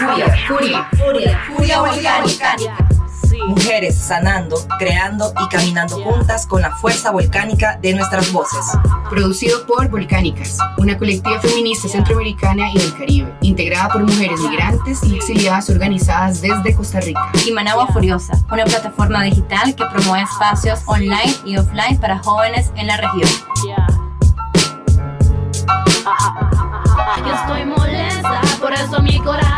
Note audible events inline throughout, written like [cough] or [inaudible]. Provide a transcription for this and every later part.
Furia, furia, furia, furia volcánica. Mujeres sanando, creando y caminando juntas con la fuerza volcánica de nuestras voces. Producido por Volcánicas, una colectiva feminista centroamericana y del Caribe, integrada por mujeres migrantes y exiliadas organizadas desde Costa Rica. Y Managua Furiosa, una plataforma digital que promueve espacios online y offline para jóvenes en la región. Yo estoy molesta, por eso mi coraje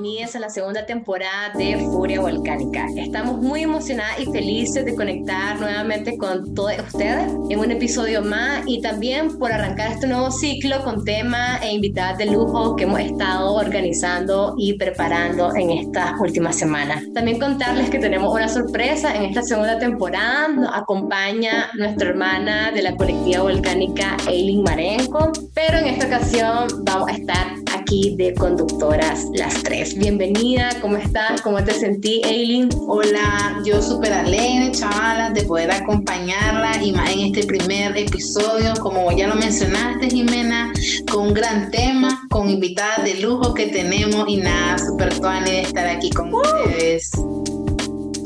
Bienvenidas a la segunda temporada de Furia Volcánica. Estamos muy emocionadas y felices de conectar nuevamente con todos ustedes en un episodio más y también por arrancar este nuevo ciclo con temas e invitadas de lujo que hemos estado organizando y preparando en estas últimas semanas. También contarles que tenemos una sorpresa en esta segunda temporada. Nos acompaña nuestra hermana de la colectiva volcánica, Eileen Marenco, pero en esta ocasión vamos a estar aquí de conductoras las tres. Bienvenida, ¿cómo estás? ¿Cómo te sentí, Eileen? Hola, yo súper alegre, chavalas, de poder acompañarla y más en este primer episodio, como ya lo mencionaste, Jimena, con un gran tema, con invitadas de lujo que tenemos y nada, súper tuani de estar aquí con ustedes.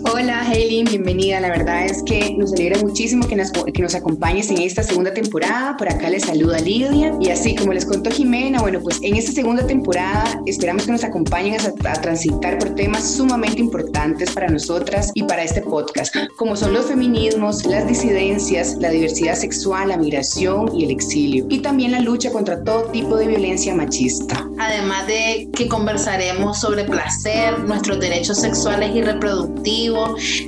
Hola, Hayley, bienvenida. La verdad es que nos alegra muchísimo que nos, que nos acompañes en esta segunda temporada. Por acá les saluda Lidia. Y así como les contó Jimena, bueno, pues en esta segunda temporada esperamos que nos acompañen a transitar por temas sumamente importantes para nosotras y para este podcast, como son los feminismos, las disidencias, la diversidad sexual, la migración y el exilio. Y también la lucha contra todo tipo de violencia machista. Además de que conversaremos sobre placer, nuestros derechos sexuales y reproductivos,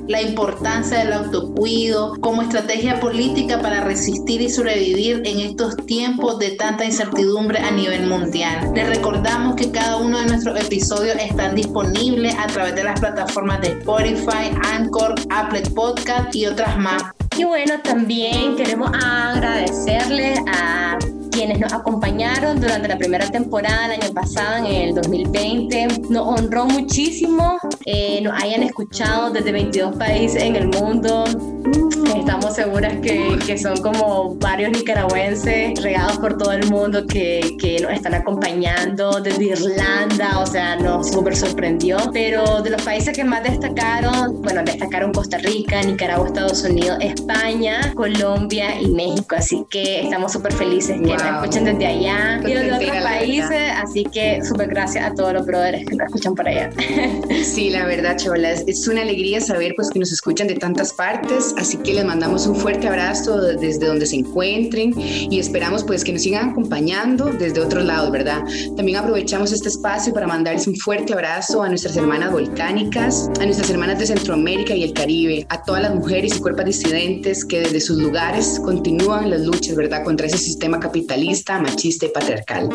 la importancia del autocuido como estrategia política para resistir y sobrevivir en estos tiempos de tanta incertidumbre a nivel mundial. Les recordamos que cada uno de nuestros episodios están disponibles a través de las plataformas de Spotify, Anchor, Apple Podcast y otras más. Y bueno, también queremos agradecerle a quienes nos acompañaron durante la primera temporada del año pasado, en el 2020. Nos honró muchísimo, eh, nos hayan escuchado desde 22 países en el mundo. Estamos seguras que, que, son como varios nicaragüenses regados por todo el mundo que, que nos están acompañando desde Irlanda, o sea, nos súper sorprendió. Pero de los países que más destacaron, bueno, destacaron Costa Rica, Nicaragua, Estados Unidos, España, Colombia y México. Así que estamos súper felices que nos escuchen desde allá y de otros países. Así que súper gracias a todos los brothers que nos escuchan por allá. Sí, la verdad, chavalas, es una alegría saber pues que nos escuchan de tantas partes. Así que les mandamos un fuerte abrazo desde donde se encuentren y esperamos pues que nos sigan acompañando desde otros lados, ¿verdad? También aprovechamos este espacio para mandarles un fuerte abrazo a nuestras hermanas volcánicas, a nuestras hermanas de Centroamérica y el Caribe, a todas las mujeres y cuerpos disidentes que desde sus lugares continúan las luchas, ¿verdad?, contra ese sistema capitalista, machista y patriarcal.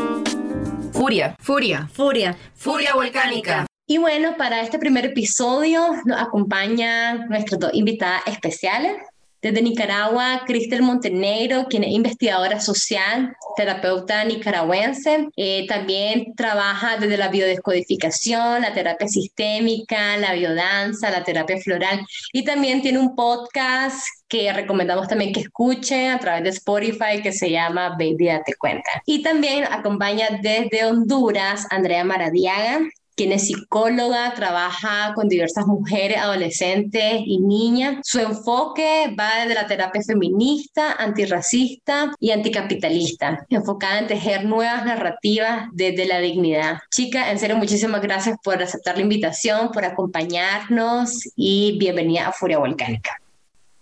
Furia, Furia, Furia. furia volcánica. Y bueno, para este primer episodio nos acompañan nuestras dos invitadas especiales. Desde Nicaragua, Cristel Montenegro, quien es investigadora social, terapeuta nicaragüense. Eh, también trabaja desde la biodescodificación, la terapia sistémica, la biodanza, la terapia floral. Y también tiene un podcast que recomendamos también que escuchen a través de Spotify que se llama Baby Date Cuenta. Y también acompaña desde Honduras Andrea Maradiaga, quien es psicóloga, trabaja con diversas mujeres, adolescentes y niñas. Su enfoque va desde la terapia feminista, antirracista y anticapitalista, enfocada en tejer nuevas narrativas desde la dignidad. Chica, en serio, muchísimas gracias por aceptar la invitación, por acompañarnos y bienvenida a Furia Volcánica.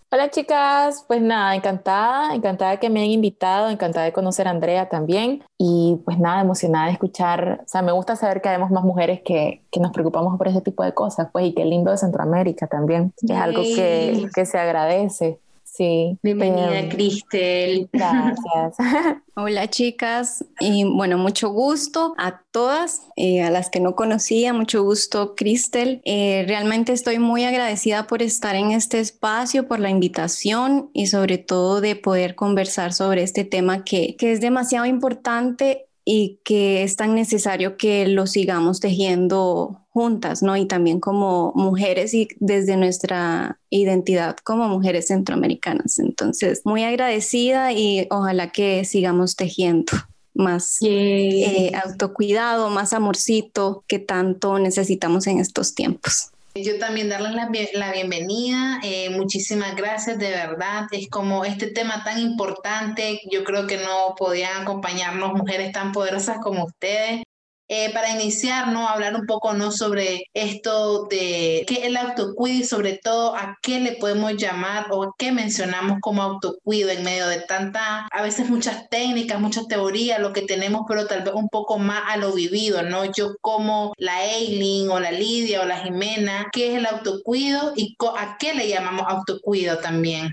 Hola chicas, pues nada, encantada, encantada que me hayan invitado, encantada de conocer a Andrea también. Y pues nada, emocionada de escuchar, o sea, me gusta saber que habemos más mujeres que, que nos preocupamos por ese tipo de cosas, pues y qué lindo de Centroamérica también, es algo que, que se agradece. Sí. Bienvenida, Em, Cristel. Gracias. [laughs] Hola chicas y bueno, mucho gusto a todas, eh, a las que no conocía, mucho gusto Cristel. Eh, realmente estoy muy agradecida por estar en este espacio, por la invitación y sobre todo de poder conversar sobre este tema que, que es demasiado importante y que es tan necesario que lo sigamos tejiendo juntas, ¿no? Y también como mujeres y desde nuestra identidad como mujeres centroamericanas. Entonces, muy agradecida y ojalá que sigamos tejiendo más eh, autocuidado, más amorcito que tanto necesitamos en estos tiempos. Yo también darles la, bienvenida, eh, muchísimas gracias, de verdad, es como este tema tan importante, yo creo que no podían acompañarnos mujeres tan poderosas como ustedes, eh, para iniciar, ¿no? Hablar un poco, ¿no? Sobre esto de qué es el autocuido y sobre todo a qué le podemos llamar o qué mencionamos como autocuido en medio de tanta, a veces muchas técnicas, muchas teorías, lo que tenemos, pero tal vez un poco más a lo vivido, ¿no? Yo como la Eileen o la Lidia o la Jimena, ¿qué es el autocuido y a qué le llamamos autocuido también?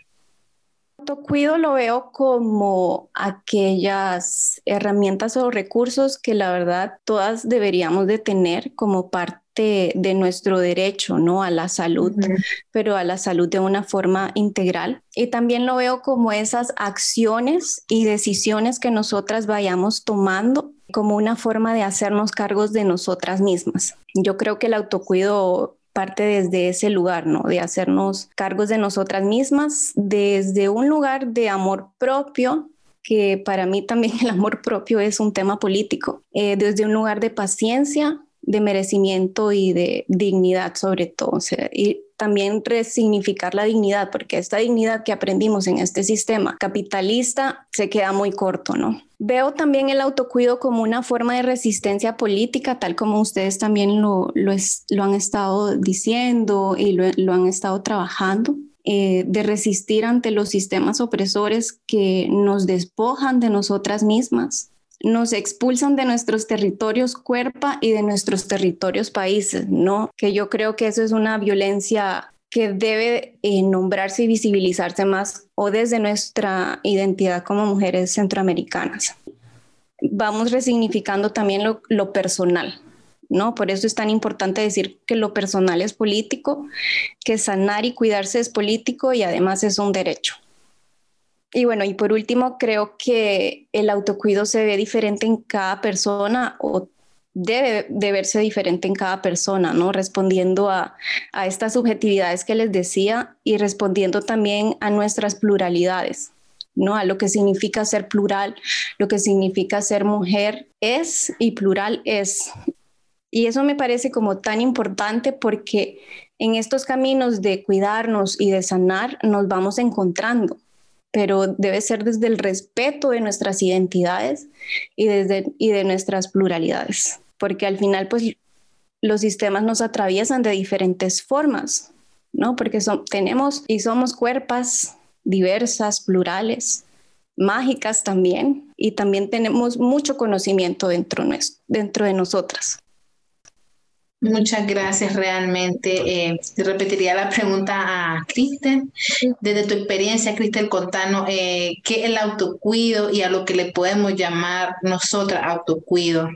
Autocuido lo veo como aquellas herramientas o recursos que la verdad todas deberíamos de tener como parte de nuestro derecho, ¿no? A la salud, pero a la salud de una forma integral. Y también lo veo como esas acciones y decisiones que nosotras vayamos tomando como una forma de hacernos cargos de nosotras mismas. Yo creo que el autocuido parte desde ese lugar, ¿no? De hacernos cargos de nosotras mismas, desde un lugar de amor propio, que para mí también [laughs] el amor propio es un tema político, eh, desde un lugar de paciencia, de merecimiento y de dignidad sobre todo. y también resignificar la dignidad, porque esta dignidad que aprendimos en este sistema capitalista se queda muy corto, ¿no? Veo también el autocuido como una forma de resistencia política, tal como ustedes también lo, lo, lo han estado diciendo y lo, lo han estado trabajando. Eh, de resistir ante los sistemas opresores que nos despojan de nosotras mismas, nos expulsan de nuestros territorios cuerpa y de nuestros territorios países, ¿no? Que yo creo que eso es una violencia que debe eh, nombrarse y visibilizarse más o desde nuestra identidad como mujeres centroamericanas. Vamos resignificando también lo, lo personal, ¿no? Por eso es tan importante decir que lo personal es político, que sanar y cuidarse es político y además es un derecho. Y bueno, y por último, creo que el autocuido se ve diferente en cada persona o debe de verse diferente en cada persona, ¿no? Respondiendo a, a estas subjetividades que les decía y respondiendo también a nuestras pluralidades. ¿no? A lo que significa ser plural, lo que significa ser mujer es y plural es. Y eso me parece como tan importante porque en estos caminos de cuidarnos y de sanar nos vamos encontrando pero debe ser desde el respeto de nuestras identidades y, desde, y de nuestras pluralidades, porque al final pues los sistemas nos atraviesan de diferentes formas, ¿no? Porque son, tenemos y somos cuerpas diversas, plurales, mágicas también, y también tenemos mucho conocimiento dentro, dentro de nosotras. Muchas gracias realmente. Eh, repetiría la pregunta a Cristel. Desde tu experiencia, Cristel, contanos eh, qué es el autocuido y a lo que le podemos llamar nosotras autocuido.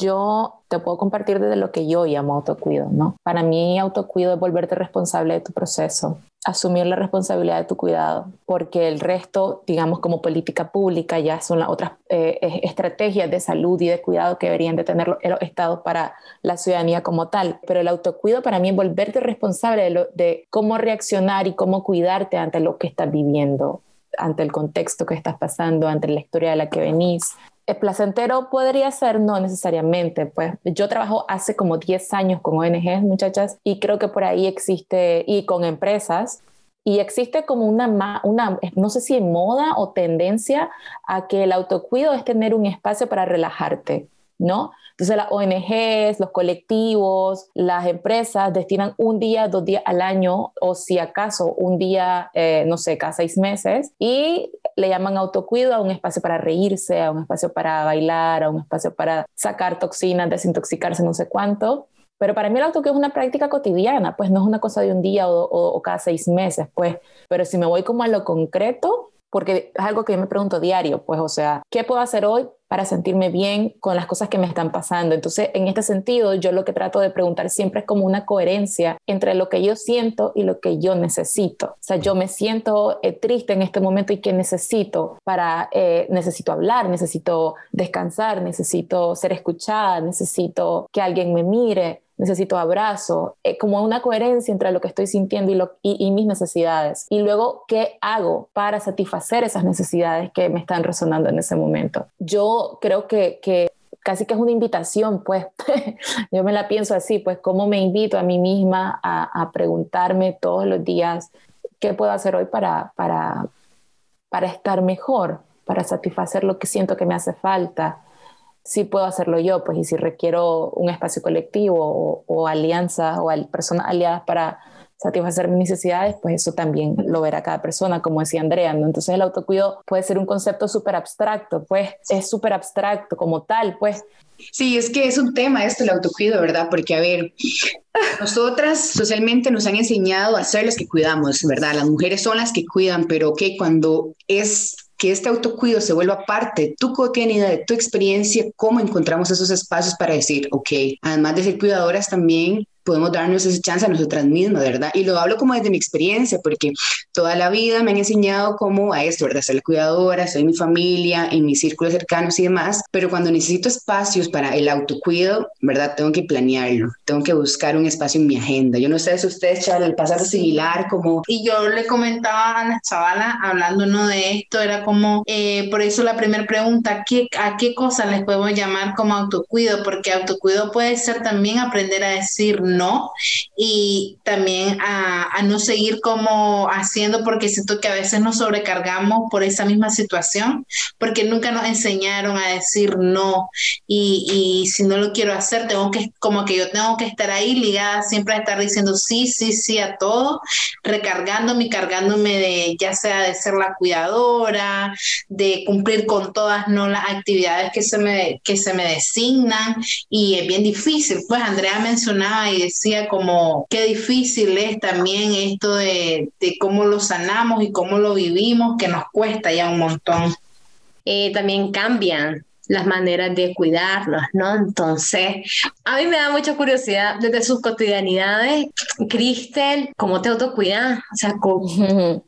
Yo te puedo compartir desde lo que yo llamo autocuido, ¿no? Para mí autocuido es volverte responsable de tu proceso, asumir la responsabilidad de tu cuidado, porque el resto, digamos, como política pública, ya son las otras eh, estrategias de salud y de cuidado que deberían de tener los estados para la ciudadanía como tal. Pero el autocuido para mí es volverte responsable de, de cómo reaccionar y cómo cuidarte ante lo que estás viviendo ante el contexto que estás pasando, ante la historia de la que venís, placentero podría ser, no necesariamente. Pues yo trabajo hace como 10 años con ONGs, muchachas, y creo que por ahí existe, y con empresas, y existe como una, una, no sé si moda o tendencia a que el autocuido es tener un espacio para relajarte, ¿no? Entonces las ONGs, los colectivos, las empresas destinan un día, dos días al año o si acaso un día, eh, no sé, cada seis meses y le llaman autocuido a un espacio para reírse, a un espacio para bailar, a un espacio para sacar toxinas, desintoxicarse, no sé cuánto. Pero para mí el autocuido es una práctica cotidiana, pues no es una cosa de un día o, o cada seis meses, pues. Pero si me voy como a lo concreto, porque es algo que yo me pregunto diario, pues, o sea, ¿qué puedo hacer hoy para sentirme bien con las cosas que me están pasando. Entonces, en este sentido, yo lo que trato de preguntar siempre es como una coherencia entre lo que yo siento y lo que yo necesito. O sea, yo me siento eh, triste en este momento y que necesito para, eh, necesito hablar, necesito descansar, necesito ser escuchada, necesito que alguien me mire necesito abrazo, eh, como una coherencia entre lo que estoy sintiendo y, mis necesidades. Y luego, ¿qué hago para satisfacer esas necesidades que me están resonando en ese momento? Yo creo que, que casi que es una invitación, pues [laughs] yo me la pienso así, pues cómo me invito a mí misma a, a preguntarme todos los días qué puedo hacer hoy para, para, para estar mejor, para satisfacer lo que siento que me hace falta si puedo hacerlo yo, pues, y si requiero un espacio colectivo o, alianzas o personas aliadas para satisfacer mis necesidades, pues eso también lo verá cada persona, como decía Andrea, ¿no? Entonces el autocuido puede ser un concepto súper abstracto, pues es súper abstracto como tal, pues. Sí, es que es un tema esto, el autocuido, ¿verdad? Porque, a ver, nosotras socialmente nos han enseñado a ser las que cuidamos, ¿verdad? Las mujeres son las que cuidan, pero que cuando es que este autocuido se vuelva parte de tu cotidianidad, de tu experiencia, cómo encontramos esos espacios para decir, ok, además de ser cuidadoras también podemos darnos esa chance a nosotras mismas, ¿verdad? Y lo hablo como desde mi experiencia, porque toda la vida me han enseñado cómo a esto, ¿verdad? Ser la cuidadora, soy mi familia, en mis círculos cercanos y demás, pero cuando necesito espacios para el autocuido, ¿verdad? Tengo que planearlo, tengo que buscar un espacio en mi agenda. Yo no sé si ustedes, chaval, el pasado similar, como... Y yo le comentaba a la chavala, hablando uno de esto, era como, eh, por eso la primera pregunta, ¿qué, ¿a qué cosa les podemos llamar como autocuido? Porque autocuido puede ser también aprender a decir no. Y también a, no seguir como haciendo porque siento que a veces nos sobrecargamos por esa misma situación porque nunca nos enseñaron a decir no. Y, si no lo quiero hacer tengo que como que yo tengo que estar ahí ligada siempre a estar diciendo sí, sí, sí a todo, recargándome y cargándome de ya sea de ser la cuidadora, de cumplir con todas no las actividades que se me que se me designan. Y es bien difícil. Pues Andrea mencionaba y decía como qué difícil es también esto de, cómo lo sanamos y cómo lo vivimos, que nos cuesta ya un montón. Eh, también cambian las maneras de cuidarlos, ¿no? Entonces, a mí me da mucha curiosidad desde sus cotidianidades, Cristel, ¿cómo te autocuidas? O sea, [laughs] ¿cómo,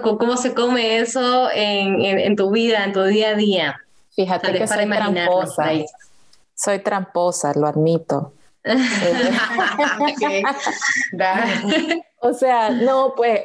cómo, se come eso en, tu vida, en tu día a día? Fíjate que soy tramposa. Soy tramposa, lo admito. O sea, no, pues,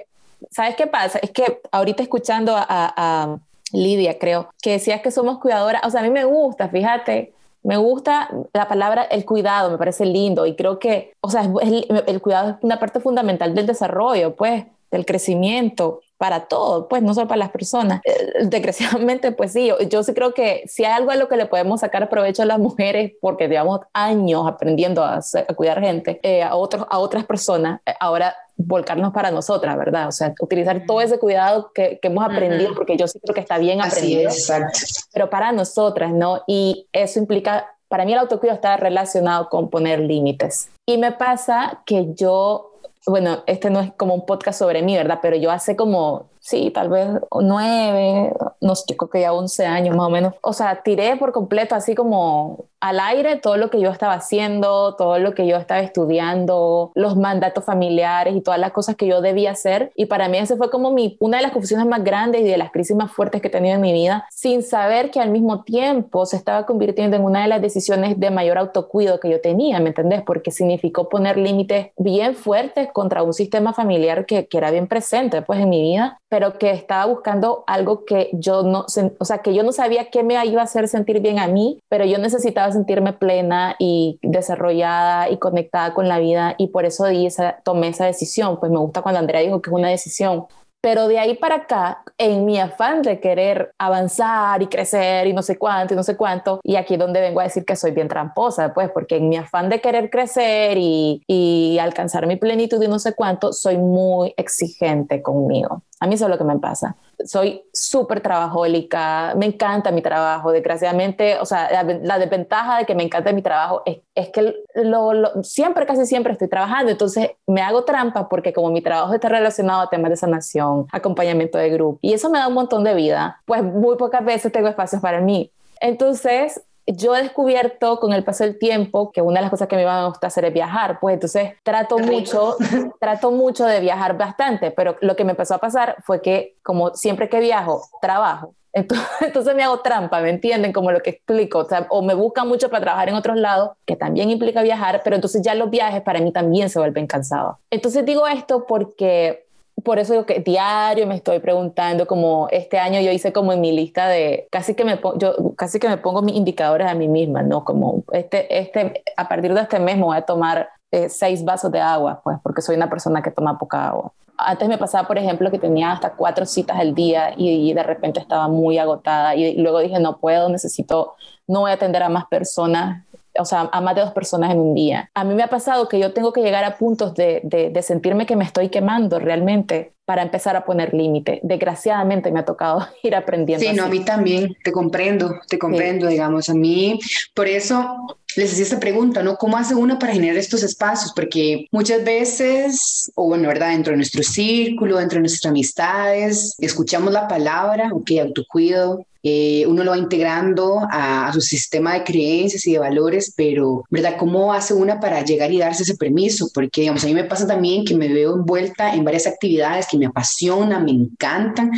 ¿sabes qué pasa? Es que ahorita escuchando a, Lidia, creo, que decías que somos cuidadoras, o sea, a mí me gusta, fíjate, me gusta la palabra el cuidado, me parece lindo y creo que, o sea, el, cuidado es una parte fundamental del desarrollo, pues, del crecimiento para todo, pues no solo para las personas. Eh, desgraciadamente, pues sí, yo, sí creo que si hay algo a lo que le podemos sacar provecho a las mujeres, porque llevamos años aprendiendo a, cuidar gente, eh, a, otros, a otras personas, eh, ahora volcarnos para nosotras, ¿verdad? O sea, utilizar todo ese cuidado que, que hemos aprendido, porque yo sí creo que está bien aprendido, exacto. pero para nosotras, ¿no? Y eso implica, para mí el autocuidado está relacionado con poner límites. Y me pasa que yo bueno, este no es como un podcast sobre mí, ¿verdad? Pero yo hace como sí, tal vez nueve, no sé, creo que ya once años más o menos. O sea, tiré por completo así como al aire todo lo que yo estaba haciendo, todo lo que yo estaba estudiando, los mandatos familiares y todas las cosas que yo debía hacer. Y para mí ese fue como mi, una de las confusiones más grandes y de las crisis más fuertes que he tenido en mi vida, sin saber que al mismo tiempo se estaba convirtiendo en una de las decisiones de mayor autocuido que yo tenía, ¿me entendés? Porque significó poner límites bien fuertes contra un sistema familiar que, que era bien presente pues en mi vida pero que estaba buscando algo que yo no, o sea, que yo no sabía qué me iba a hacer sentir bien a mí, pero yo necesitaba sentirme plena y desarrollada y conectada con la vida y por eso di esa, tomé esa decisión. Pues me gusta cuando Andrea dijo que es una decisión, pero de ahí para acá, en mi afán de querer avanzar y crecer y no sé cuánto y no sé cuánto, y aquí es donde vengo a decir que soy bien tramposa, pues, porque en mi afán de querer crecer y, y alcanzar mi plenitud y no sé cuánto, soy muy exigente conmigo. A mí eso es lo que me pasa soy súper trabajólica, me encanta mi trabajo, desgraciadamente, o sea, la, desventaja de que me encanta mi trabajo es, es que lo, siempre, casi siempre estoy trabajando, entonces me hago trampa porque como mi trabajo está relacionado a temas de sanación, acompañamiento de grupo, y eso me da un montón de vida, pues muy pocas veces tengo espacios para mí. Entonces, yo he descubierto con el paso del tiempo que una de las cosas que me va a gustar hacer es viajar, pues entonces trato mucho, [laughs] trato mucho de viajar bastante, pero lo que me empezó a pasar fue que como siempre que viajo, trabajo. [laughs] Entonces, me hago trampa, ¿me entienden? Como lo que explico, o, sea, o me buscan mucho para trabajar en otros lados, que también implica viajar, pero entonces ya los viajes para mí también se vuelven cansados. Entonces digo esto porque por eso digo que diario me estoy preguntando como este año yo hice como en mi lista de casi que me yo casi que me pongo mis indicadores a mí misma no como este este a partir de este mes me voy a tomar eh, seis vasos de agua pues porque soy una persona que toma poca agua. Antes me pasaba por ejemplo que tenía hasta cuatro citas al día y, de repente estaba muy agotada y luego dije no puedo necesito no voy a atender a más personas o sea, a más de dos personas en un día. A mí me ha pasado que yo tengo que llegar a puntos de, de, sentirme que me estoy quemando realmente para empezar a poner límite. Desgraciadamente me ha tocado [laughs] ir aprendiendo. Sí, no, a mí también, te comprendo, te comprendo, digamos, a mí, por eso les hacía esta pregunta, ¿no? ¿Cómo hace uno para generar estos espacios? Porque muchas veces, o bueno, ¿verdad? Dentro de nuestro círculo, dentro de nuestras amistades, escuchamos la palabra, ok, autocuido, eh, uno lo va integrando a, su sistema de creencias y de valores, pero, ¿verdad? ¿Cómo hace una para llegar y darse ese permiso? Porque, digamos, a mí me pasa también que me veo envuelta en varias actividades que me apasionan, me encantan,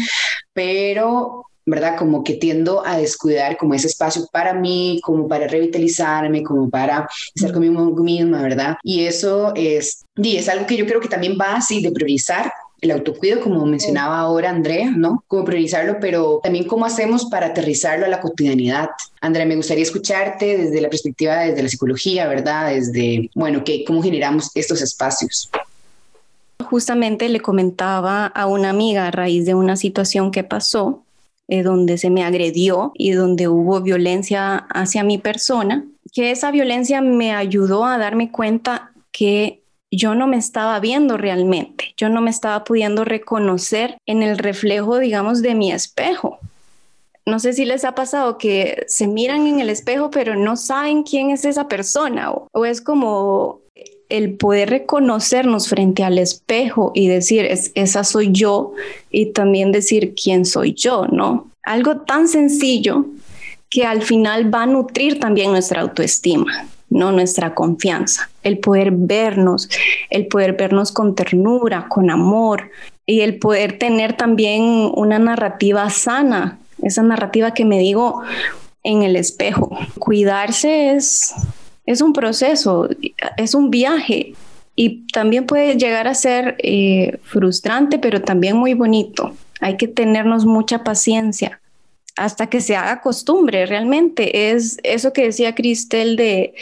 pero ¿verdad? Como que tiendo a descuidar como ese espacio para mí, como para revitalizarme, como para estar conmigo misma, ¿verdad? Y eso es, y es algo que yo creo que también va así de priorizar el autocuido, como mencionaba ahora Andrea, ¿no? Como priorizarlo, pero también cómo hacemos para aterrizarlo a la cotidianidad. Andrea, me gustaría escucharte desde la perspectiva desde la psicología, ¿verdad? Desde, bueno, que, cómo generamos estos espacios. Justamente le comentaba a una amiga a raíz de una situación que pasó, eh, donde se me agredió y donde hubo violencia hacia mi persona, que esa violencia me ayudó a darme cuenta que yo no me estaba viendo realmente, yo no me estaba pudiendo reconocer en el reflejo, digamos, de mi espejo. No sé si les ha pasado que se miran en el espejo pero no saben quién es esa persona o, es como el poder reconocernos frente al espejo y decir, esa soy yo y también decir quién soy yo, ¿no? Algo tan sencillo que al final va a nutrir también nuestra autoestima. ¿No? Nuestra confianza, el poder vernos, el poder vernos con ternura, con amor y el poder tener también una narrativa sana, esa narrativa que me digo en el espejo. Cuidarse es, es un proceso, es un viaje y también puede llegar a ser eh, frustrante, pero también muy bonito. Hay que tenernos mucha paciencia hasta que se haga costumbre realmente. Es eso que decía Cristel de,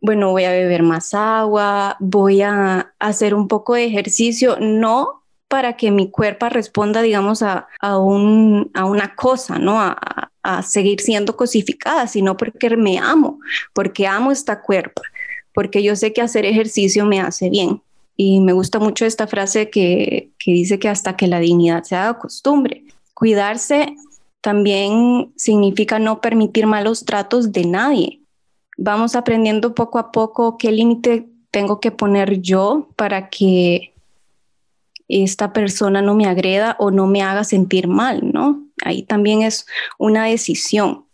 bueno, voy a beber más agua, voy a hacer un poco de ejercicio, no para que mi cuerpo responda, digamos, a, a, un, a una cosa, ¿no? A, a, seguir siendo cosificada, sino porque me amo, porque amo esta cuerpo, porque yo sé que hacer ejercicio me hace bien. Y me gusta mucho esta frase que, que dice que hasta que la dignidad se haga costumbre. Cuidarse también significa no permitir malos tratos de nadie. Vamos aprendiendo poco a poco qué límite tengo que poner yo para que esta persona no me agreda o no me haga sentir mal, ¿no? Ahí también es una decisión.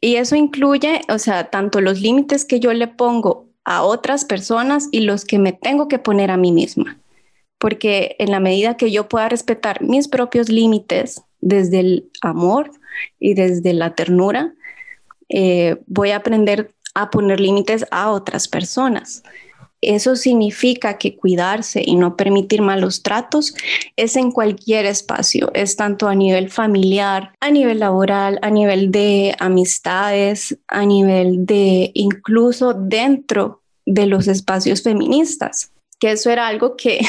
Y eso incluye, o sea, tanto los límites que yo le pongo a otras personas y los que me tengo que poner a mí misma. Porque en la medida que yo pueda respetar mis propios límites, desde el amor y desde la ternura, eh, voy a aprender a poner límites a otras personas. Eso significa que cuidarse y no permitir malos tratos es en cualquier espacio, es tanto a nivel familiar, a nivel laboral, a nivel de amistades, a nivel de incluso dentro de los espacios feministas, que eso era algo que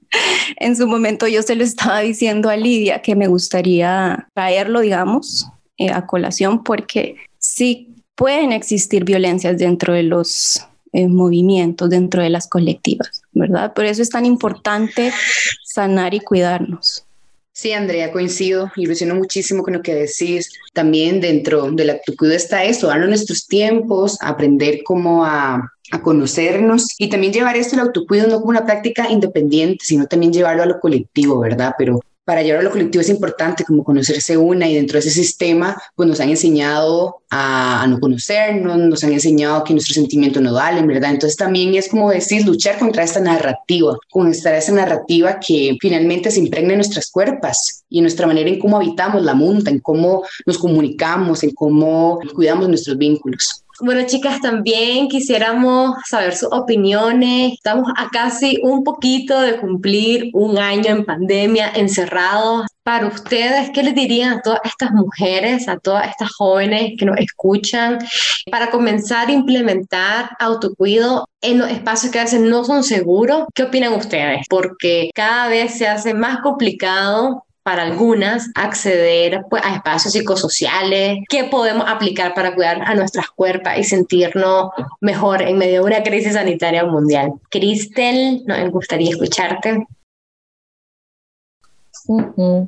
[laughs] en su momento yo se lo estaba diciendo a Lidia que me gustaría traerlo, digamos, eh, a colación, porque sí pueden existir violencias dentro de los eh, movimientos, dentro de las colectivas, ¿verdad? Por eso es tan importante sanar y cuidarnos. Sí, Andrea, coincido ilusiono muchísimo con lo que decís. También dentro del autocuido está eso, darnos nuestros tiempos, aprender cómo a a conocernos y también llevar esto el autocuido no como una práctica independiente, sino también llevarlo a lo colectivo, ¿verdad? Pero para llevar a lo colectivo es importante como conocerse una y dentro de ese sistema pues nos han enseñado a, no conocernos, nos han enseñado que nuestros sentimientos no valen, ¿verdad? Entonces también es como decir, luchar contra esta narrativa, contra esta narrativa que finalmente se impregna en nuestras cuerpos y en nuestra manera en cómo habitamos la monta, en cómo nos comunicamos, en cómo cuidamos nuestros vínculos. Bueno, chicas, también quisiéramos saber sus opiniones. Estamos a casi un poquito de cumplir un año en pandemia, encerrados. Para ustedes, ¿qué les dirían a todas estas mujeres, a todas estas jóvenes que nos escuchan, para comenzar a implementar autocuido en los espacios que a veces no son seguros? ¿Qué opinan ustedes? Porque cada vez se hace más complicado para algunas acceder pues, a espacios psicosociales, qué podemos aplicar para cuidar a nuestras cuerpos y sentirnos mejor en medio de una crisis sanitaria mundial. Cristel, nos gustaría escucharte.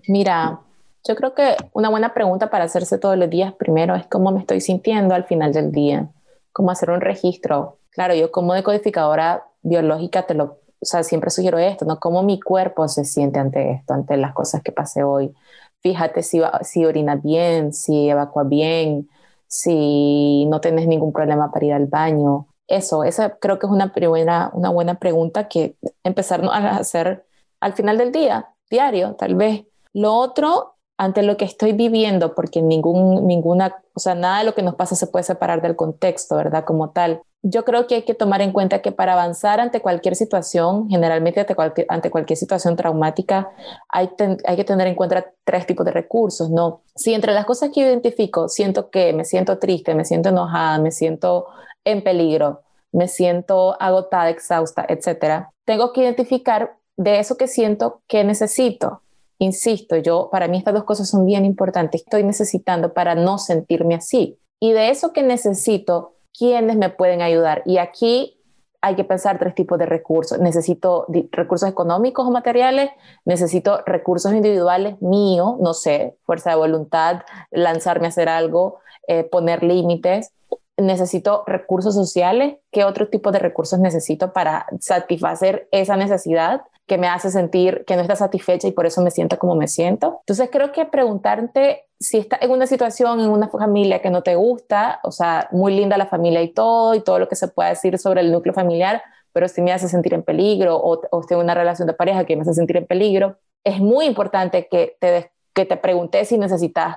Mira, yo creo que una buena pregunta para hacerse todos los días primero es cómo me estoy sintiendo al final del día, cómo hacer un registro. Claro, yo como decodificadora biológica te lo o sea, siempre sugiero esto, ¿no? Cómo mi cuerpo se siente ante esto, ante las cosas que pasé hoy. Fíjate si, si orinas bien, si evacuas bien, si no tienes ningún problema para ir al baño. Eso, esa creo que es una, primera, una buena pregunta que empezar [laughs] a hacer al final del día, diario, tal vez. Lo otro, ante lo que estoy viviendo, porque ningún, ninguna, o sea, nada de lo que nos pasa se puede separar del contexto, ¿verdad? Como tal yo creo que hay que tomar en cuenta que para avanzar ante cualquier situación, generalmente ante ante cualquier situación traumática, hay, hay, que tener en cuenta tres tipos de recursos, ¿no? Si entre las cosas que identifico siento que me siento triste, me siento enojada, me siento en peligro, me siento agotada, exhausta, etcétera, tengo que identificar de eso que siento que necesito. Insisto, yo, para mí estas dos cosas son bien importantes. Estoy necesitando para no sentirme así. Y de eso que necesito, quiénes me pueden ayudar. Y aquí hay que pensar tres tipos de recursos. Necesito recursos económicos o materiales, necesito recursos individuales míos, no sé, fuerza de voluntad, lanzarme a hacer algo, eh, poner límites. Necesito recursos sociales. ¿Qué otro tipo de recursos necesito para satisfacer esa necesidad? que me hace sentir que no está satisfecha y por eso me siento como me siento. Entonces creo que preguntarte si estás en una situación, en una familia que no te gusta, o sea, muy linda la familia y todo, y todo lo que se pueda decir sobre el núcleo familiar, pero si me hace sentir en peligro o, o en una relación de pareja que me hace sentir en peligro, es muy importante que te, que te preguntes si necesitas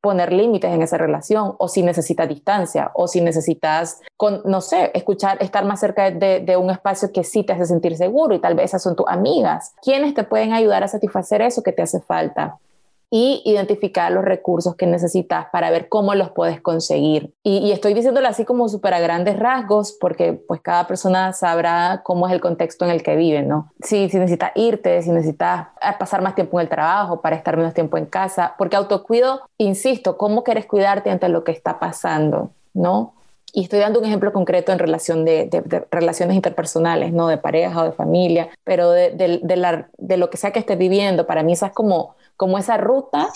poner límites en esa relación o si necesitas distancia o si necesitas, con, no sé, escuchar, estar más cerca de, de, un espacio que sí te hace sentir seguro y tal vez esas son tus amigas. ¿Quiénes te pueden ayudar a satisfacer eso que te hace falta? Y identificar los recursos que necesitas para ver cómo los puedes conseguir. Y, estoy diciéndolo así como súper a grandes rasgos porque pues cada persona sabrá cómo es el contexto en el que vive, ¿no? Si, si necesitas irte, si necesitas pasar más tiempo en el trabajo para estar menos tiempo en casa, porque autocuido, insisto, ¿cómo quieres cuidarte ante lo que está pasando? ¿No? Y estoy dando un ejemplo concreto en relación de, relaciones interpersonales, no de pareja o de familia, pero de, de, lo que sea que estés viviendo, para mí esa es como como esa ruta,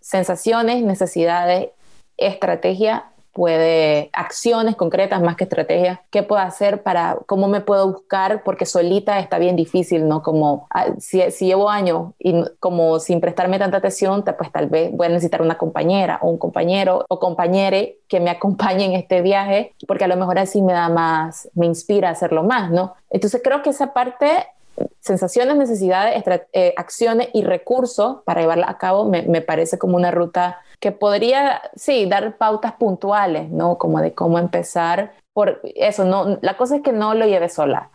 sensaciones, necesidades, estrategia puede, acciones concretas más que estrategias, qué puedo hacer para, cómo me puedo buscar, porque solita está bien difícil, ¿no? Como ah, si, llevo años y como sin prestarme tanta atención, pues tal vez voy a necesitar una compañera o un compañero o compañere que me acompañe en este viaje, porque a lo mejor así me da más, me inspira a hacerlo más, ¿no? Entonces creo que esa parte sensaciones, necesidades, eh, acciones y recursos para llevarla a cabo, me, me, parece como una ruta que podría, sí, dar pautas puntuales, ¿no? Como de cómo empezar por eso, no, la cosa es que no lo lleves sola.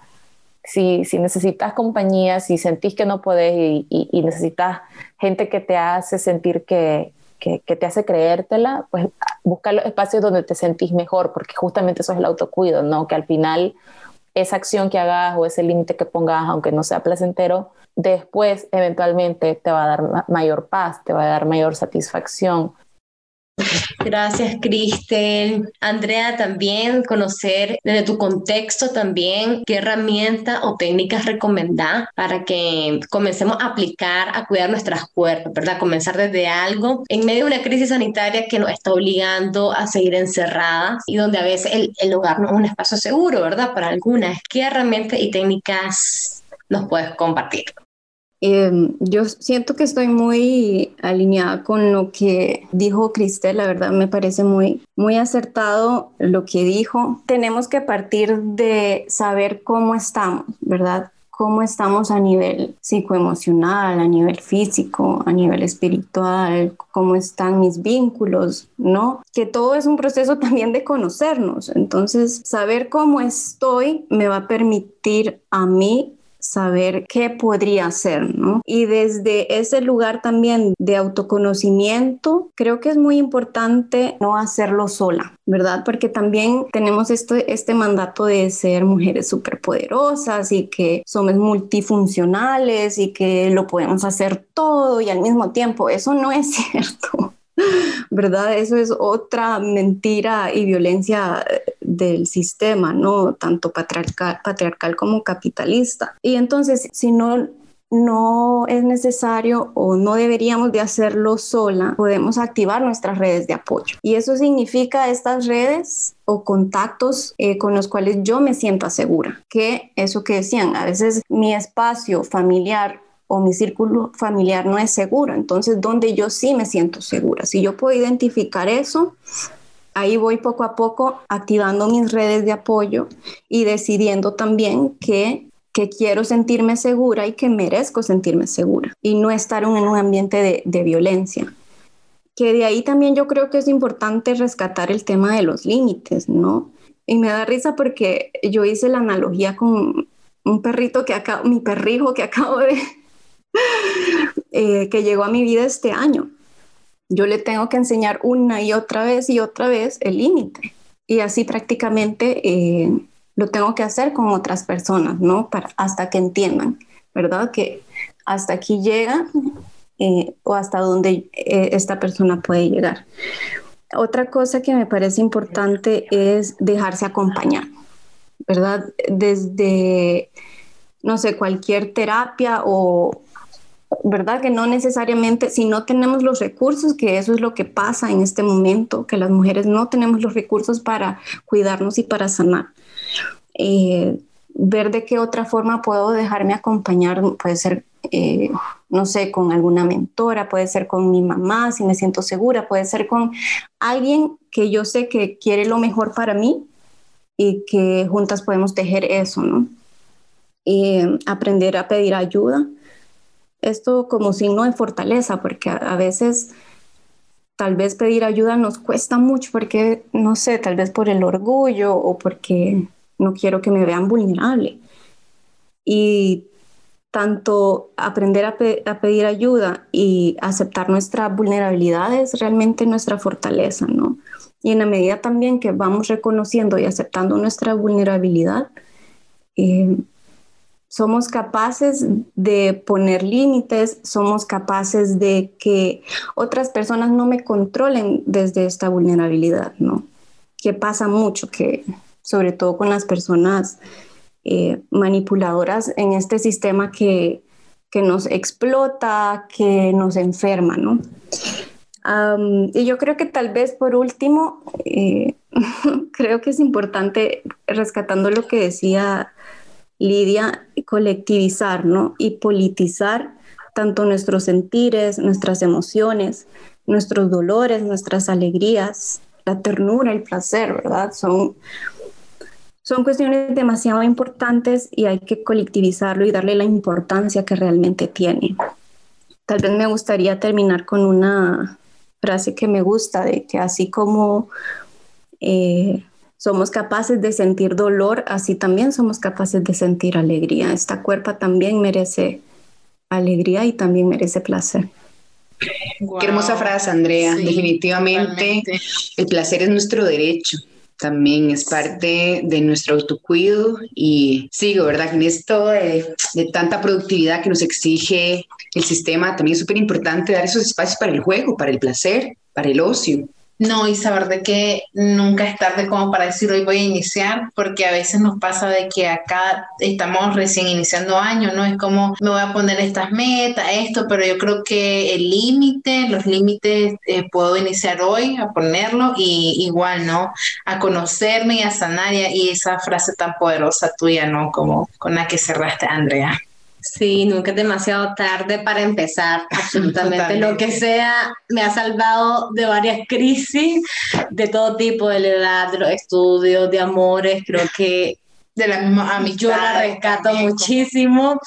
Si, si necesitas compañía, si sentís que no podés y, y, necesitas gente que te hace sentir que, que, que, te hace creértela, pues busca los espacios donde te sentís mejor, porque justamente eso es el autocuido, ¿no? Que al final esa acción que hagas o ese límite que pongas, aunque no sea placentero, después eventualmente te va a dar mayor paz, te va a dar mayor satisfacción. Gracias, Cristel. Andrea, también conocer desde tu contexto también qué herramientas o técnicas recomendás para que comencemos a aplicar a cuidar nuestras cuerpos, ¿verdad? Comenzar desde algo en medio de una crisis sanitaria que nos está obligando a seguir encerradas y donde a veces el, el hogar no es un espacio seguro, ¿verdad? Para algunas. ¿Qué herramientas y técnicas nos puedes compartir? Em, yo siento que estoy muy alineada con lo que dijo Cristel, la verdad me parece muy, muy acertado lo que dijo. Tenemos que partir de saber cómo estamos, ¿verdad? cómo estamos a nivel psicoemocional, a nivel físico, a nivel espiritual, cómo están mis vínculos, ¿no? Que todo es un proceso [laughs] también de conocernos. Entonces, saber cómo estoy me va a permitir a mí saber qué podría hacer, ¿no? Y desde ese lugar también de autoconocimiento, creo que es muy importante no hacerlo sola, ¿verdad? Porque también tenemos este, este mandato de ser mujeres superpoderosas y que somos multifuncionales y que lo podemos hacer todo y al mismo tiempo. Eso no es [laughs] cierto. [laughs] ¿verdad? Eso es otra mentira y violencia eh, del sistema, ¿no? Tanto patriarcal, patriarcal como capitalista. Y entonces, si no no es necesario o no deberíamos de hacerlo sola, podemos activar nuestras redes de apoyo. Y eso significa estas redes o contactos eh, con los cuales yo me siento segura, que eso que decían, a veces mi espacio familiar o mi círculo familiar no es seguro. Entonces, donde yo sí me siento segura. Si yo puedo identificar eso, ahí voy poco a poco activando mis redes de apoyo y decidiendo también que, que quiero sentirme segura y que merezco sentirme segura y no estar en un ambiente de, violencia. Que de ahí también yo creo que es importante rescatar el tema de los límites, ¿no? Y me da risa porque yo hice la analogía con un perrito que acabo, mi perrijo que acabo de, Eh, que llegó a mi vida este año. Yo le tengo que enseñar una y otra vez y otra vez el límite. Y así prácticamente eh, lo tengo que hacer con otras personas, ¿no? Para, hasta que entiendan, ¿verdad? Que hasta aquí llega eh, o hasta donde esta persona puede llegar. Otra cosa que me parece importante es dejarse acompañar, ¿verdad? Desde, no sé, cualquier terapia o, ¿verdad? Que no necesariamente, si no tenemos los recursos, que eso es lo que pasa en este momento, que las mujeres no tenemos los recursos para cuidarnos y para sanar. Eh, ver de qué otra forma puedo dejarme acompañar, puede ser, eh, no sé, con alguna mentora, puede ser con mi mamá, si me siento segura, puede ser con alguien que yo sé que quiere lo mejor para mí y que juntas podemos tejer eso, ¿no? Eh, aprender a pedir ayuda esto como signo de fortaleza, porque a, veces tal vez pedir ayuda nos cuesta mucho porque, no sé, tal vez por el orgullo o porque no quiero que me vean vulnerable. Y tanto aprender a, a, pedir ayuda y aceptar nuestra vulnerabilidad es realmente nuestra fortaleza, ¿no? Y en la medida también que vamos reconociendo y aceptando nuestra vulnerabilidad, eh, somos capaces de poner límites, somos capaces de que otras personas no me controlen desde esta vulnerabilidad, ¿no? Que pasa mucho, que sobre todo con las personas eh, manipuladoras en este sistema que, que, nos explota, que nos enferma, ¿no? y yo creo que tal vez por último, eh, [laughs] creo que es importante, rescatando lo que decía Lidia, colectivizar ¿no? y politizar tanto nuestros sentires, nuestras emociones, nuestros dolores, nuestras alegrías, la ternura, el placer, ¿verdad? Son, son cuestiones demasiado importantes y hay que colectivizarlo y darle la importancia que realmente tiene. Tal vez me gustaría terminar con una frase que me gusta, de que así como eh, somos capaces de sentir dolor, así también somos capaces de sentir alegría. Esta cuerpa también merece alegría y también merece placer. Qué hermosa frase, Andrea. Definitivamente el placer es nuestro derecho. También es parte de nuestro autocuido y sigo, ¿verdad? En esto de, de tanta productividad que nos exige el sistema, también es súper importante dar esos espacios para el juego, para el placer, para el ocio. No, y saber de que nunca es tarde como para decir hoy voy a iniciar, porque a veces nos pasa de que acá estamos recién iniciando años, ¿no? Es como me voy a poner estas metas, esto, pero yo creo que el límite, los límites eh, puedo iniciar hoy a ponerlo y igual, ¿no? A conocerme y a sanar y esa frase tan poderosa tuya, ¿no? Como con la que cerraste, Andrea. Sí, nunca es demasiado tarde para empezar [laughs] absolutamente lo que sea. Me ha salvado de varias crisis de todo tipo, de la edad, de los estudios, de amores. Creo que de la misma amistad. Yo la rescato muchísimo.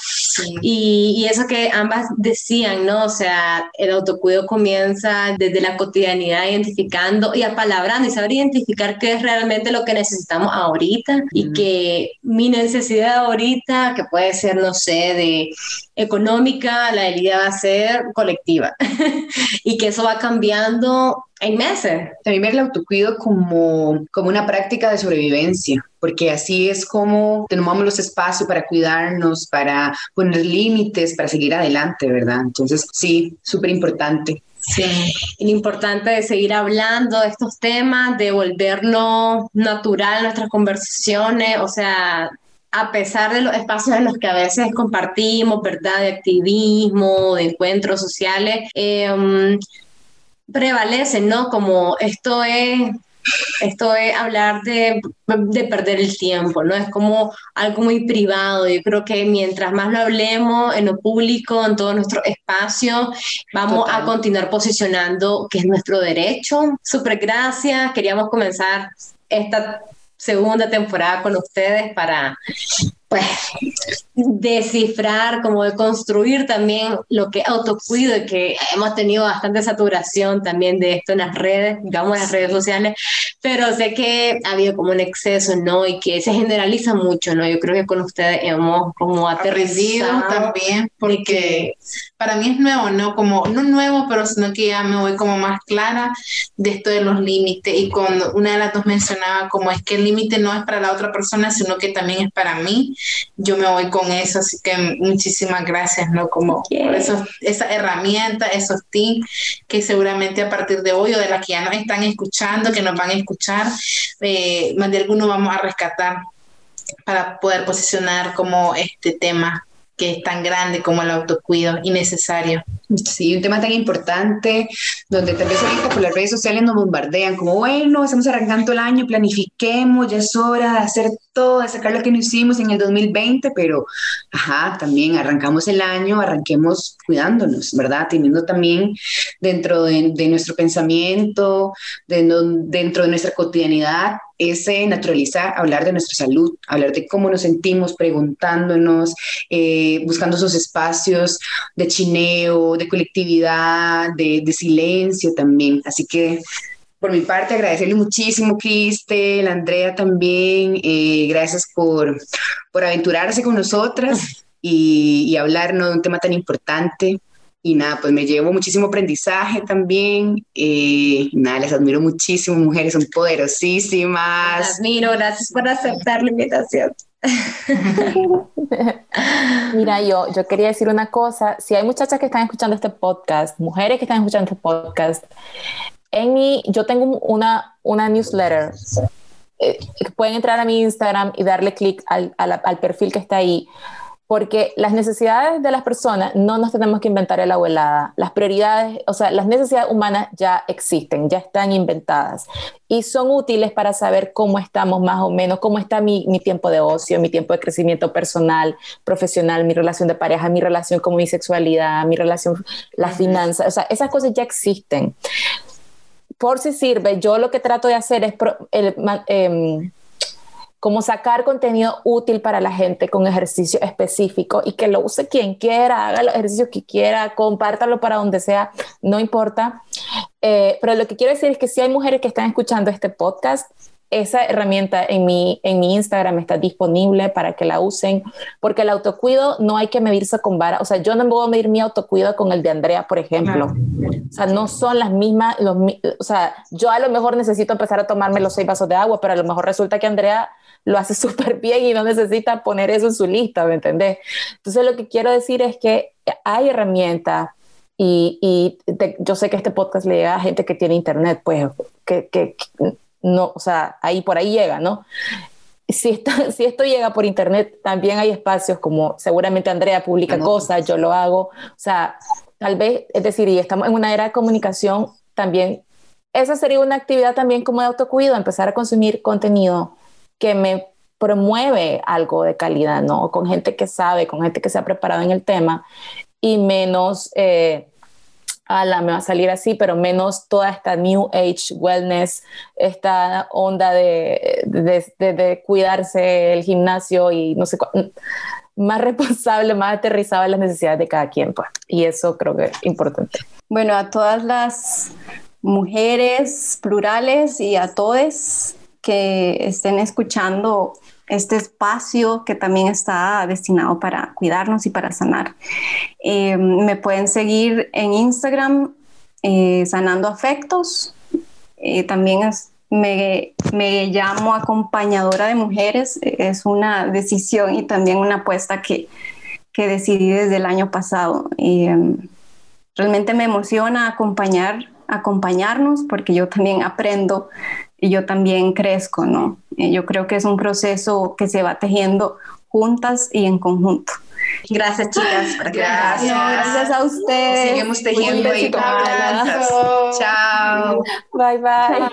Y, y, eso que ambas decían, ¿no? O sea, el autocuido comienza desde la cotidianidad, identificando y apalabrando y saber identificar qué es realmente lo que necesitamos ahorita y que mi necesidad ahorita, que puede ser, no sé, de económica, la del va a ser colectiva [laughs] y que eso va cambiando en meses. También ver el autocuido como, como una práctica de sobrevivencia, porque así es como tomamos los espacios para cuidarnos, para poner límites, para seguir adelante, ¿verdad? Entonces, sí, súper importante. Sí, lo importante de seguir hablando de estos temas, de volverlo natural nuestras conversaciones, o sea, a pesar de los espacios en los que a veces compartimos, ¿verdad? De activismo, de encuentros sociales, eh, prevalecen, ¿no? Como esto es esto es hablar de, de, perder el tiempo, ¿no? Es como algo muy privado. Yo creo que mientras más lo hablemos en lo público, en todo nuestro espacio, vamos a continuar posicionando que es nuestro derecho. Súper gracias. Queríamos comenzar esta segunda temporada con ustedes para pues descifrar, como de construir también lo que autocuido, y que hemos tenido bastante saturación también de esto en las redes, digamos en las redes sociales, pero sé que ha habido como un exceso, ¿no? Y que se generaliza mucho, ¿no? Yo creo que con ustedes hemos como aterrizado también, porque para mí es nuevo, ¿no? Como, no nuevo, pero sino que ya me voy como más clara de esto de los límites. Y cuando una de las dos mencionaba como es que el límite no es para la otra persona, sino que también es para mí, yo me voy con eso. Así que muchísimas gracias, ¿no? Como por eso, esa herramienta, esos tips que seguramente a partir de hoy o de las que ya nos están escuchando, que nos van a escuchar, eh, más de alguno vamos a rescatar para poder posicionar como este tema que es tan grande como el autocuido y necesario. Sí, un tema tan importante, donde tal vez ahorita por las redes sociales nos bombardean, como bueno, estamos arrancando el año, planifiquemos, ya es hora de hacer todo, de sacar lo que no hicimos en el 2020, pero, ajá, también arrancamos el año, arranquemos cuidándonos, ¿verdad? Teniendo también dentro de, de nuestro pensamiento, de, dentro de nuestra cotidianidad, ese naturalizar, hablar de nuestra salud, hablar de cómo nos sentimos, preguntándonos, eh, buscando esos espacios de chineo, de colectividad, de, de, silencio también. Así que por mi parte agradecerle muchísimo, Cristel, Andrea también, eh, gracias por, por aventurarse con nosotras y, y hablarnos de un tema tan importante y nada, pues me llevo muchísimo aprendizaje también. Eh, nada, les admiro muchísimo, mujeres son poderosísimas. Las admiro, gracias por aceptar la invitación. [laughs] Mira, yo, yo quería decir una cosa. Si hay muchachas que están escuchando este podcast, mujeres que están escuchando este podcast, en mi, yo tengo una, una newsletter. Eh, pueden entrar a mi Instagram y darle clic al, al, al perfil que está ahí porque las necesidades de las personas no nos tenemos que inventar el abuelada. Las prioridades, o sea, las necesidades humanas ya existen, ya están inventadas y son útiles para saber cómo estamos más o menos, cómo está mi, mi tiempo de ocio, mi tiempo de crecimiento personal, profesional, mi relación de pareja, mi relación con mi sexualidad, mi relación, las finanzas, o sea, esas cosas ya existen. Por si sirve, yo lo que trato de hacer es... el, eh, como sacar contenido útil para la gente con ejercicio específico y que lo use quien quiera, haga los ejercicios que quiera, compártalo para donde sea, no importa. Eh, pero lo que quiero decir es que si hay mujeres que están escuchando este podcast, esa herramienta en mi, en mi Instagram está disponible para que la usen, porque el autocuido no hay que medirse con vara. O sea, yo no puedo medir mi autocuido con el de Andrea, por ejemplo. O sea, no son las mismas. Los, o sea, yo a lo mejor necesito empezar a tomarme los seis vasos de agua, pero a lo mejor resulta que Andrea lo hace [laughs] súper bien y no necesita poner eso en su lista, ¿me entendés? Entonces, lo que quiero decir es que hay herramientas y, y yo sé que este podcast le llega a gente que tiene internet, pues, que, que no, o sea, ahí por ahí llega, ¿no? Si esto, [laughs] si esto llega por internet, también hay espacios como seguramente Andrea publica cosas, yo lo hago, o sea, tal vez, es decir, y estamos en una era de comunicación, también, esa sería una actividad también como de autocuido, empezar a consumir contenido que me promueve algo de calidad, ¿no? Con gente que sabe, con gente que se ha preparado en el tema y menos, eh, la me va a salir así, pero menos toda esta New Age wellness, esta onda de, de, de, cuidarse el gimnasio y no sé, más responsable, más aterrizado en las necesidades de cada quien, pues. Y eso creo que es importante. Bueno, a todas las mujeres plurales y a todos que estén escuchando este espacio que también está destinado para cuidarnos y para sanar. Eh, me pueden seguir en Instagram, eh, Sanando Afectos. Eh, también me, me, llamo acompañadora de mujeres. Es una decisión y también una apuesta que, que decidí desde el año pasado. realmente me emociona acompañar, acompañarnos porque yo también aprendo y yo también crezco, ¿no? Eh, yo creo que es un proceso que se va tejiendo juntas y en conjunto. Gracias, chicas. Gracias. gracias a ustedes. Seguimos tejiendo y Chao. Bye, bye.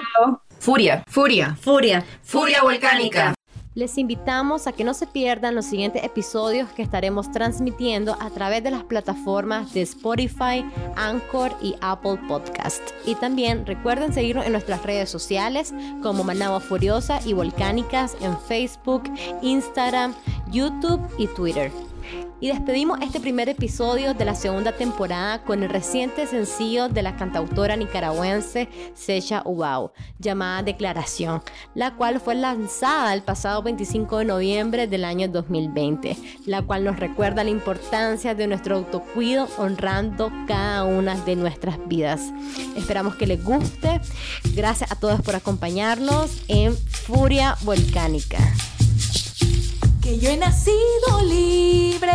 Furia. Furia. Furia. Furia volcánica. Les invitamos a que no se pierdan los siguientes episodios que estaremos transmitiendo a través de las plataformas de Spotify, Anchor y Apple Podcast. Y también recuerden seguirnos en nuestras redes sociales como Managua Furiosa y Volcánicas en Facebook, Instagram, YouTube y Twitter. Y despedimos este primer episodio de la segunda temporada con el reciente sencillo de la cantautora nicaragüense Secha Ubao, llamada Declaración, la cual fue lanzada el pasado 25 de noviembre del año 2020, la cual nos recuerda la importancia de nuestro autocuido honrando cada una de nuestras vidas. Esperamos que les guste. Gracias a todos por acompañarnos en Furia Volcánica que yo he nacido libre,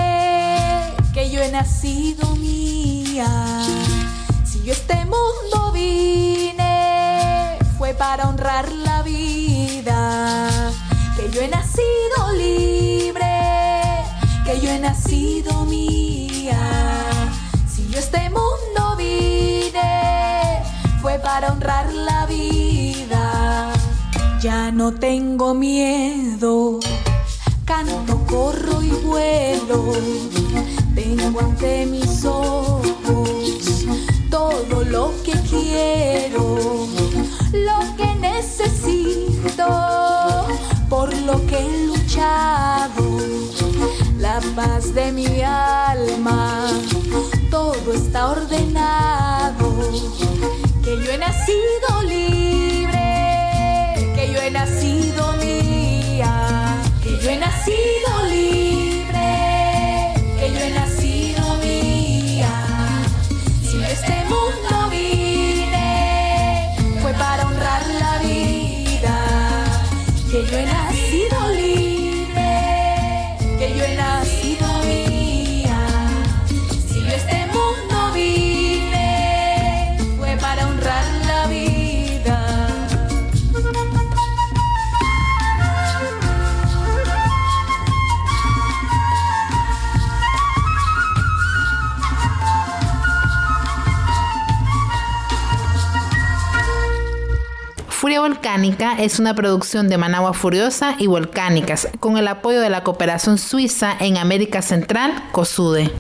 que yo he nacido mía. Si yo este mundo vine, fue para honrar la vida. Que yo he nacido libre, que yo he nacido mía. Si yo este mundo vine, fue para honrar la vida. Ya no tengo miedo canto, corro y vuelo. Tengo ante mis ojos todo lo que quiero, lo que necesito, por lo que he luchado. La paz de mi alma, todo está ordenado. Que yo he nacido libre, que yo he nacido mía yo Volcánica es una producción de Managua Furiosa y Volcánicas, con el apoyo de la cooperación suiza en América Central, COSUDE.